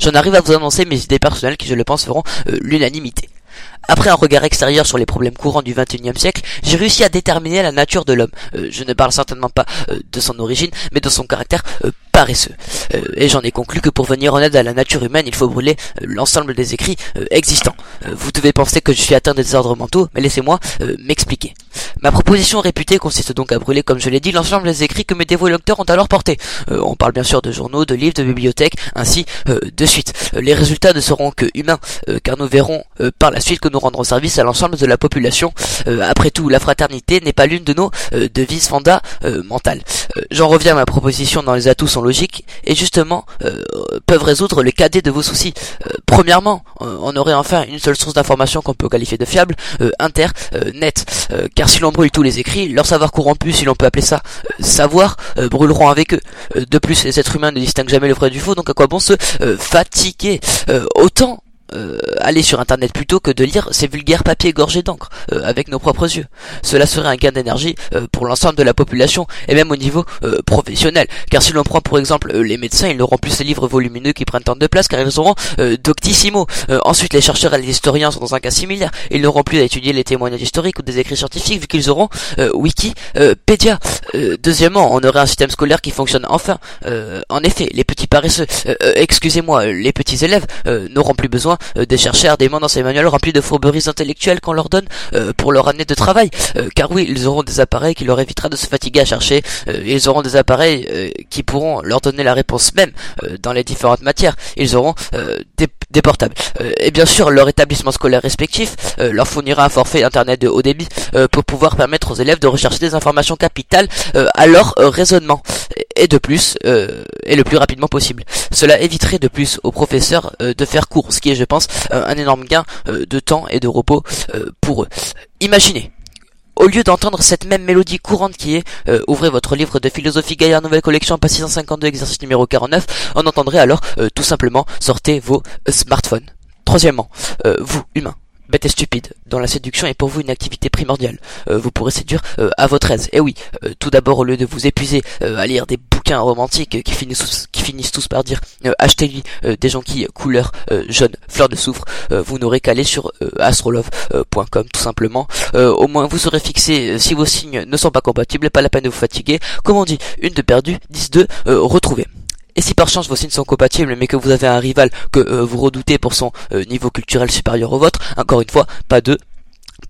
j'en arrive à vous annoncer mes idées personnelles qui, je le pense, feront l'unanimité. Après un regard extérieur sur les problèmes courants du XXIe siècle, j'ai réussi à déterminer la nature de l'homme. Euh, je ne parle certainement pas euh, de son origine, mais de son caractère euh, paresseux. et j'en ai conclu que pour venir en aide à la nature humaine, il faut brûler l'ensemble des écrits existants. vous devez penser que je suis atteint de désordres mentaux, mais laissez-moi m'expliquer. Ma proposition réputée consiste donc à brûler, comme je l'ai dit, l'ensemble des écrits que mes dévots lecteurs ont alors portés. on parle bien sûr de journaux, de livres, de bibliothèques, ainsi de suite. les résultats ne seront que humains, car nous verrons par la suite que nous rendre service à l'ensemble de la population. Euh, après tout, la fraternité n'est pas l'une de nos euh, devises fondamentales. Euh, j'en reviens à ma proposition dans les atouts sont logiques et justement peuvent résoudre le cadet de vos soucis. premièrement, on aurait enfin une seule source d'information qu'on peut qualifier de fiable, internet. car si l'on brûle tous les écrits, leur savoir corrompu, si l'on peut appeler ça savoir, brûleront avec eux. de plus, les êtres humains ne distinguent jamais le vrai du faux, donc à quoi bon se fatiguer Autant euh, aller sur internet plutôt que de lire ces vulgaires papiers gorgés d'encre euh, avec nos propres yeux. Cela serait un gain d'énergie euh, pour l'ensemble de la population et même au niveau professionnel. Car si l'on prend pour exemple les médecins, ils n'auront plus ces livres volumineux qui prennent tant de place car ils auront doctissimo. ensuite, les chercheurs et les historiens sont dans un cas similaire. Ils n'auront plus à étudier les témoignages historiques ou des écrits scientifiques vu qu'ils auront Wikipédia. deuxièmement, on aurait un système scolaire qui fonctionne enfin. en effet, les petits paresseux, excusez-moi, les petits élèves n'auront plus besoin euh, des chercheurs des mains dans ces manuels remplis de fourberies intellectuelles qu'on leur donne euh, pour leur année de travail. Euh, car oui, ils auront des appareils qui leur évitera de se fatiguer à chercher. ils auront des appareils qui pourront leur donner la réponse même dans les différentes matières. Ils auront des, portables. et bien sûr, leur établissement scolaire respectif leur fournira un forfait internet de haut débit pour pouvoir permettre aux élèves de rechercher des informations capitales à leur raisonnement et de plus et le plus rapidement possible. Cela éviterait de plus aux professeurs de faire cours, ce qui est je pense, euh, un énorme gain euh, de temps et de repos euh, pour eux. Imaginez, au lieu d'entendre cette même mélodie courante qui est ouvrez votre livre de philosophie Gaillard nouvelle collection pas 652 exercice numéro 49, on entendrait alors tout simplement sortez vos smartphones. Troisièmement, vous, humains, bête et stupide, dont la séduction est pour vous une activité primordiale. vous pourrez séduire à votre aise. Et oui, tout d'abord, au lieu de vous épuiser à lire des bouquins romantiques qui finissent, qui finissent tous par dire euh, achetez-lui euh, des jonquilles couleur euh, jaune, fleur de soufre, vous n'aurez qu'à aller sur astrolove.com tout simplement. au moins vous serez fixé si vos signes ne sont pas compatibles, pas la peine de vous fatiguer. Comme on dit, une de perdue, dix de retrouvée. Et si par chance vos signes sont compatibles, mais que vous avez un rival que vous redoutez pour son niveau culturel supérieur au vôtre, encore une fois, pas de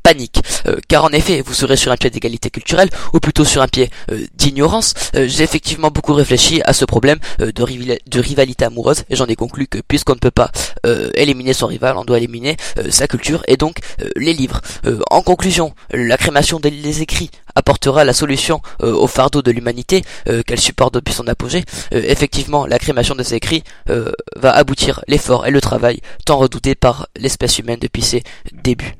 panique. Euh, car en effet, vous serez sur un pied d'égalité culturelle, ou plutôt sur un pied euh, d'ignorance. Euh, j'ai effectivement beaucoup réfléchi à ce problème de, de, rivalité amoureuse, et j'en ai conclu que puisqu'on ne peut pas éliminer son rival, on doit éliminer sa culture, et donc les livres. en conclusion, la crémation des écrits apportera la solution au fardeau de l'humanité qu'elle supporte depuis son apogée. effectivement, la crémation de ces écrits va aboutir l'effort et le travail tant redoutés par l'espèce humaine depuis ses débuts.